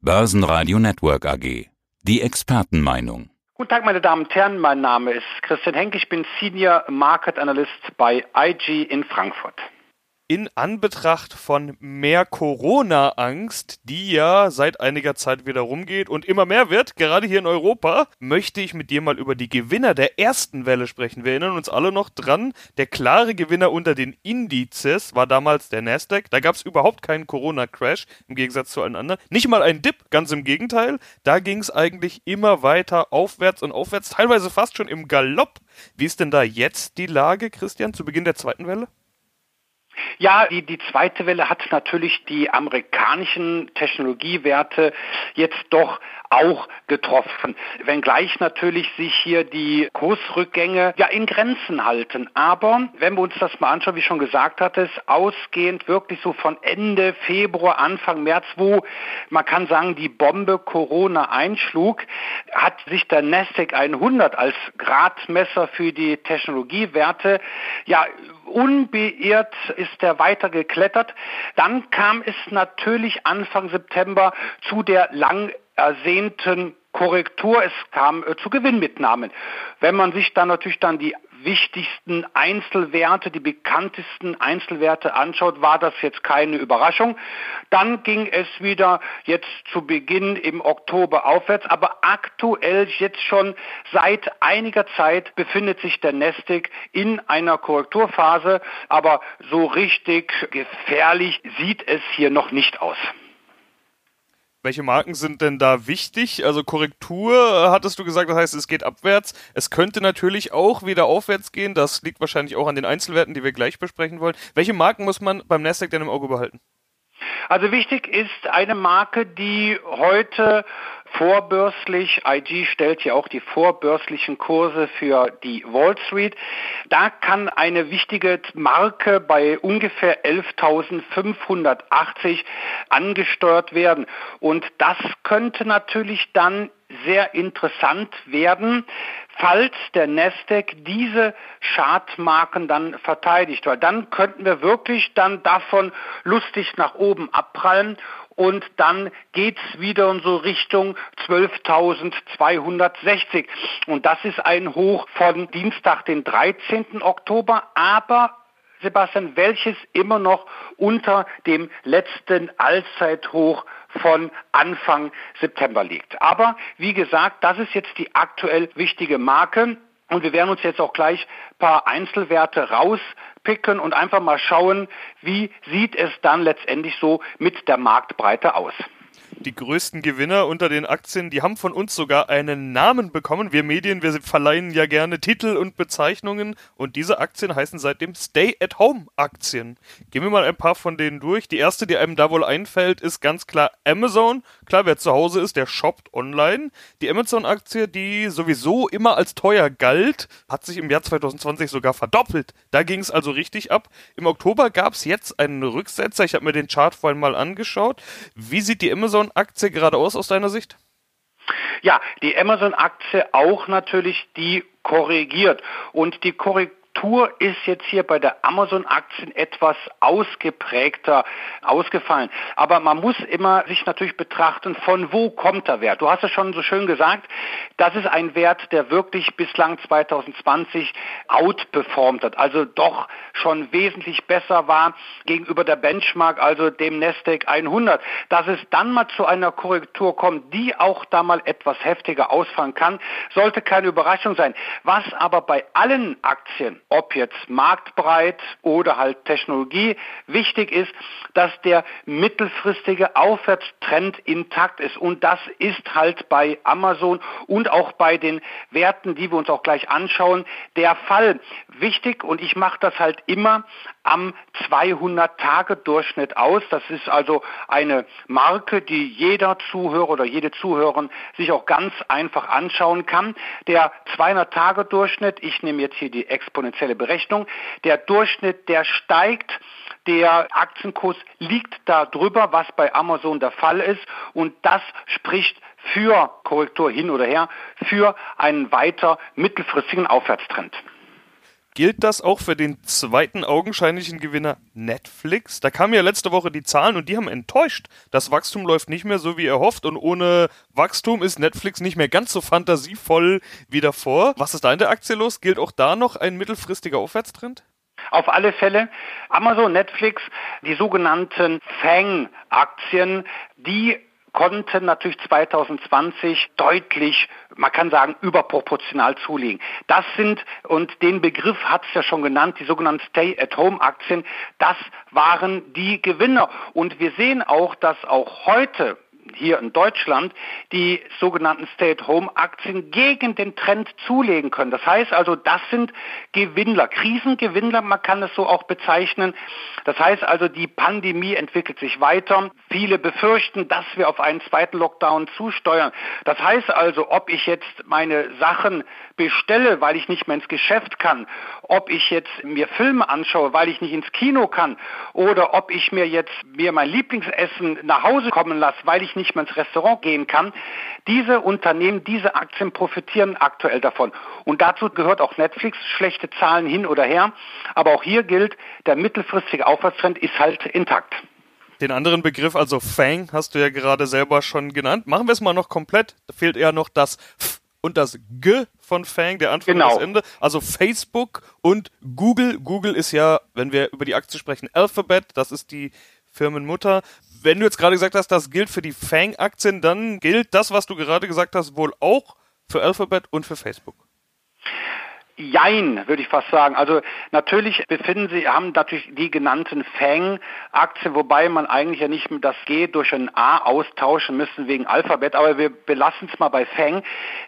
Börsenradio Network AG. Die Expertenmeinung. Guten Tag, meine Damen und Herren. Mein Name ist Christian Henk. Ich bin Senior Market Analyst bei IG in Frankfurt in Anbetracht von mehr Corona-Angst, die ja seit einiger Zeit wieder rumgeht und immer mehr wird, gerade hier in Europa, möchte ich mit dir mal über die Gewinner der ersten Welle sprechen. Wir erinnern uns alle noch dran, der klare Gewinner unter den Indizes war damals der Nasdaq. Da gab es überhaupt keinen Corona-Crash, im Gegensatz zu allen anderen. Nicht mal ein Dip, ganz im Gegenteil. Da ging es eigentlich immer weiter aufwärts und aufwärts, teilweise fast schon im Galopp. Wie ist denn da jetzt die Lage, Christian, zu Beginn der zweiten Welle? Ja, die, die zweite Welle hat natürlich die amerikanischen Technologiewerte jetzt doch auch getroffen. Wenngleich natürlich sich hier die Kursrückgänge ja in Grenzen halten. Aber wenn wir uns das mal anschauen, wie schon gesagt hatte, ausgehend wirklich so von Ende Februar, Anfang März, wo man kann sagen, die Bombe Corona einschlug, hat sich der Nasdaq 100 als Gradmesser für die Technologiewerte ja unbeirrt ist er weiter geklettert. Dann kam es natürlich Anfang September zu der lang ersehnten Korrektur. Es kam äh, zu Gewinnmitnahmen. Wenn man sich dann natürlich dann die wichtigsten Einzelwerte, die bekanntesten Einzelwerte anschaut, war das jetzt keine Überraschung. Dann ging es wieder jetzt zu Beginn im Oktober aufwärts, aber aktuell jetzt schon seit einiger Zeit befindet sich der Nasdaq in einer Korrekturphase, aber so richtig gefährlich sieht es hier noch nicht aus. Welche Marken sind denn da wichtig? Also Korrektur äh, hattest du gesagt, das heißt, es geht abwärts. Es könnte natürlich auch wieder aufwärts gehen. Das liegt wahrscheinlich auch an den Einzelwerten, die wir gleich besprechen wollen. Welche Marken muss man beim Nasdaq denn im Auge behalten? Also wichtig ist eine Marke, die heute vorbörslich, IG stellt ja auch die vorbörslichen Kurse für die Wall Street. Da kann eine wichtige Marke bei ungefähr 11.580 angesteuert werden. Und das könnte natürlich dann sehr interessant werden, falls der Nasdaq diese Chartmarken dann verteidigt, weil dann könnten wir wirklich dann davon lustig nach oben abprallen und dann geht's wieder in so Richtung 12.260 und das ist ein Hoch von Dienstag, den 13. Oktober, aber Sebastian, welches immer noch unter dem letzten Allzeithoch von Anfang September liegt. Aber wie gesagt, das ist jetzt die aktuell wichtige Marke. Und wir werden uns jetzt auch gleich paar Einzelwerte rauspicken und einfach mal schauen, wie sieht es dann letztendlich so mit der Marktbreite aus die größten Gewinner unter den Aktien, die haben von uns sogar einen Namen bekommen. Wir Medien, wir verleihen ja gerne Titel und Bezeichnungen und diese Aktien heißen seitdem Stay-at-Home-Aktien. Gehen wir mal ein paar von denen durch. Die erste, die einem da wohl einfällt, ist ganz klar Amazon. Klar, wer zu Hause ist, der shoppt online. Die Amazon-Aktie, die sowieso immer als teuer galt, hat sich im Jahr 2020 sogar verdoppelt. Da ging es also richtig ab. Im Oktober gab es jetzt einen Rücksetzer. Ich habe mir den Chart vorhin mal angeschaut. Wie sieht die Amazon Amazon-Aktie geradeaus aus deiner Sicht? Ja, die Amazon-Aktie auch natürlich, die korrigiert. Und die Korrektur Korrektur ist jetzt hier bei der Amazon-Aktien etwas ausgeprägter ausgefallen. Aber man muss immer sich natürlich betrachten, von wo kommt der Wert. Du hast es schon so schön gesagt, das ist ein Wert, der wirklich bislang 2020 outperformt hat, also doch schon wesentlich besser war gegenüber der Benchmark, also dem Nasdaq 100. Dass es dann mal zu einer Korrektur kommt, die auch da mal etwas heftiger ausfallen kann, sollte keine Überraschung sein. Was aber bei allen Aktien ob jetzt marktbreit oder halt Technologie. Wichtig ist, dass der mittelfristige Aufwärtstrend intakt ist. Und das ist halt bei Amazon und auch bei den Werten, die wir uns auch gleich anschauen, der Fall. Wichtig, und ich mache das halt immer am 200-Tage-Durchschnitt aus. Das ist also eine Marke, die jeder Zuhörer oder jede Zuhörerin sich auch ganz einfach anschauen kann. Der 200-Tage-Durchschnitt, ich nehme jetzt hier die exponentielle Berechnung, der Durchschnitt, der steigt der Aktienkurs liegt da drüber, was bei Amazon der Fall ist. Und das spricht für Korrektur hin oder her, für einen weiter mittelfristigen Aufwärtstrend. Gilt das auch für den zweiten augenscheinlichen Gewinner Netflix? Da kamen ja letzte Woche die Zahlen und die haben enttäuscht. Das Wachstum läuft nicht mehr so wie erhofft und ohne Wachstum ist Netflix nicht mehr ganz so fantasievoll wie davor. Was ist da in der Aktie los? Gilt auch da noch ein mittelfristiger Aufwärtstrend? Auf alle Fälle Amazon, Netflix, die sogenannten FANG-Aktien, die konnten natürlich 2020 deutlich, man kann sagen, überproportional zulegen. Das sind, und den Begriff hat es ja schon genannt, die sogenannten Stay-at-Home-Aktien, das waren die Gewinner. Und wir sehen auch, dass auch heute hier in Deutschland die sogenannten Stay-at-Home-Aktien gegen den Trend zulegen können. Das heißt also, das sind Gewinnler, Krisengewinnler, man kann es so auch bezeichnen. Das heißt also, die Pandemie entwickelt sich weiter. Viele befürchten, dass wir auf einen zweiten Lockdown zusteuern. Das heißt also, ob ich jetzt meine Sachen bestelle, weil ich nicht mehr ins Geschäft kann, ob ich jetzt mir Filme anschaue, weil ich nicht ins Kino kann, oder ob ich mir jetzt mir mein Lieblingsessen nach Hause kommen lasse, weil ich nicht mehr ins Restaurant gehen kann. Diese Unternehmen, diese Aktien profitieren aktuell davon. Und dazu gehört auch Netflix, schlechte Zahlen hin oder her. Aber auch hier gilt, der mittelfristige Aufwärtstrend ist halt intakt. Den anderen Begriff, also Fang, hast du ja gerade selber schon genannt. Machen wir es mal noch komplett. Da fehlt eher noch das F und das G von Fang, der Anfang genau. und das Ende. Also Facebook und Google. Google ist ja, wenn wir über die Aktie sprechen, Alphabet, das ist die Firmenmutter wenn du jetzt gerade gesagt hast, das gilt für die Fang-Aktien, dann gilt das, was du gerade gesagt hast, wohl auch für Alphabet und für Facebook. Jein, würde ich fast sagen. Also natürlich befinden sie, haben natürlich die genannten Fang-Aktien, wobei man eigentlich ja nicht das G durch ein A austauschen müssen wegen Alphabet, aber wir belassen es mal bei Fang.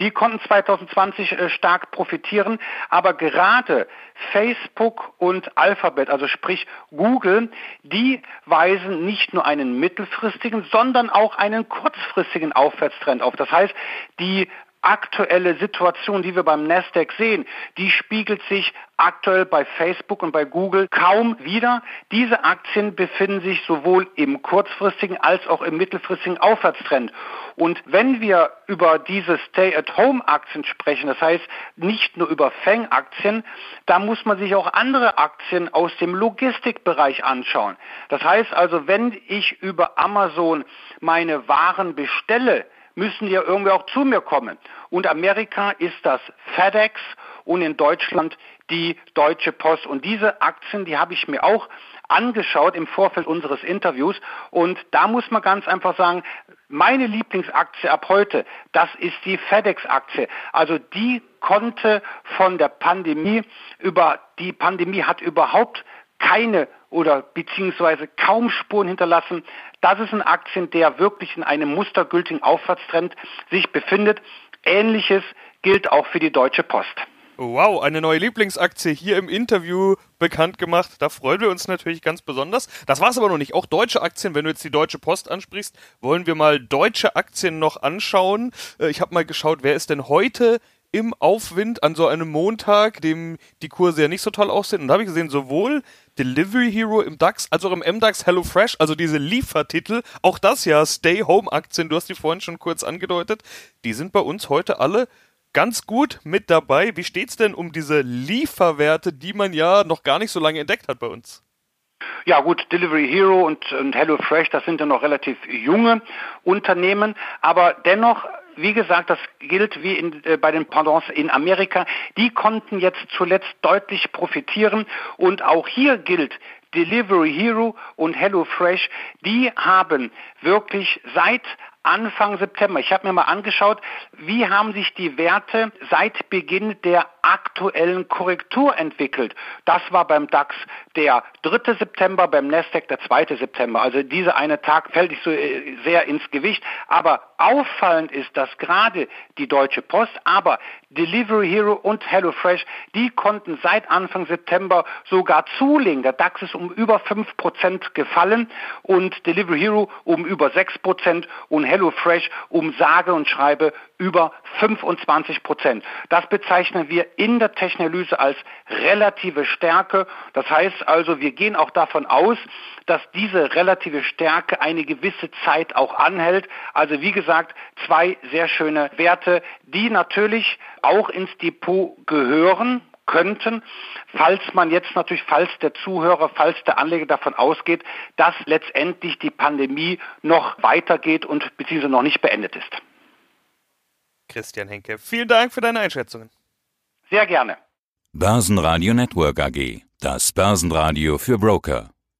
Die konnten 2020 äh, stark profitieren, aber gerade Facebook und Alphabet, also sprich Google, die weisen nicht nur einen mittelfristigen, sondern auch einen kurzfristigen Aufwärtstrend auf. Das heißt, die aktuelle Situation, die wir beim Nasdaq sehen, die spiegelt sich aktuell bei Facebook und bei Google kaum wieder. Diese Aktien befinden sich sowohl im kurzfristigen als auch im mittelfristigen Aufwärtstrend. Und wenn wir über diese Stay-at-Home-Aktien sprechen, das heißt nicht nur über Fang-Aktien, da muss man sich auch andere Aktien aus dem Logistikbereich anschauen. Das heißt also, wenn ich über Amazon meine Waren bestelle, müssen ja irgendwie auch zu mir kommen. Und Amerika ist das FedEx und in Deutschland die Deutsche Post. Und diese Aktien, die habe ich mir auch angeschaut im Vorfeld unseres Interviews. Und da muss man ganz einfach sagen, meine Lieblingsaktie ab heute, das ist die FedEx-Aktie. Also die konnte von der Pandemie über, die Pandemie hat überhaupt keine oder beziehungsweise kaum Spuren hinterlassen. Das ist ein Aktien, der wirklich in einem mustergültigen Aufwärtstrend sich befindet. Ähnliches gilt auch für die Deutsche Post. Wow, eine neue Lieblingsaktie hier im Interview bekannt gemacht. Da freuen wir uns natürlich ganz besonders. Das war es aber noch nicht. Auch deutsche Aktien, wenn du jetzt die Deutsche Post ansprichst, wollen wir mal deutsche Aktien noch anschauen. Äh, ich habe mal geschaut, wer ist denn heute im Aufwind an so einem Montag, dem die Kurse ja nicht so toll aussehen. Und da habe ich gesehen, sowohl Delivery Hero im DAX als auch im MDAX HelloFresh, also diese Liefertitel, auch das ja Stay-Home-Aktien, du hast die vorhin schon kurz angedeutet, die sind bei uns heute alle ganz gut mit dabei. Wie steht's denn um diese Lieferwerte, die man ja noch gar nicht so lange entdeckt hat bei uns? Ja gut, Delivery Hero und, und HelloFresh, das sind ja noch relativ junge Unternehmen, aber dennoch wie gesagt, das gilt wie in, äh, bei den Pendants in Amerika. Die konnten jetzt zuletzt deutlich profitieren und auch hier gilt, Delivery Hero und HelloFresh, die haben wirklich seit Anfang September. Ich habe mir mal angeschaut, wie haben sich die Werte seit Beginn der aktuellen Korrektur entwickelt. Das war beim DAX der 3. September, beim Nasdaq der 2. September. Also dieser eine Tag fällt nicht so äh, sehr ins Gewicht. Aber auffallend ist, dass gerade die Deutsche Post, aber Delivery Hero und HelloFresh, die konnten seit Anfang September sogar zulegen. Der DAX ist um über 5% gefallen und Delivery Hero um über 6% und HelloFresh um sage und schreibe über 25 Prozent. Das bezeichnen wir in der Technalyse als relative Stärke. Das heißt also, wir gehen auch davon aus, dass diese relative Stärke eine gewisse Zeit auch anhält. Also wie gesagt, zwei sehr schöne Werte, die natürlich auch ins Depot gehören, könnten, falls man jetzt natürlich, falls der Zuhörer, falls der Anleger davon ausgeht, dass letztendlich die Pandemie noch weitergeht und beziehungsweise noch nicht beendet ist. Christian Henke, vielen Dank für deine Einschätzungen. Sehr gerne. Börsenradio Network AG, das Börsenradio für Broker.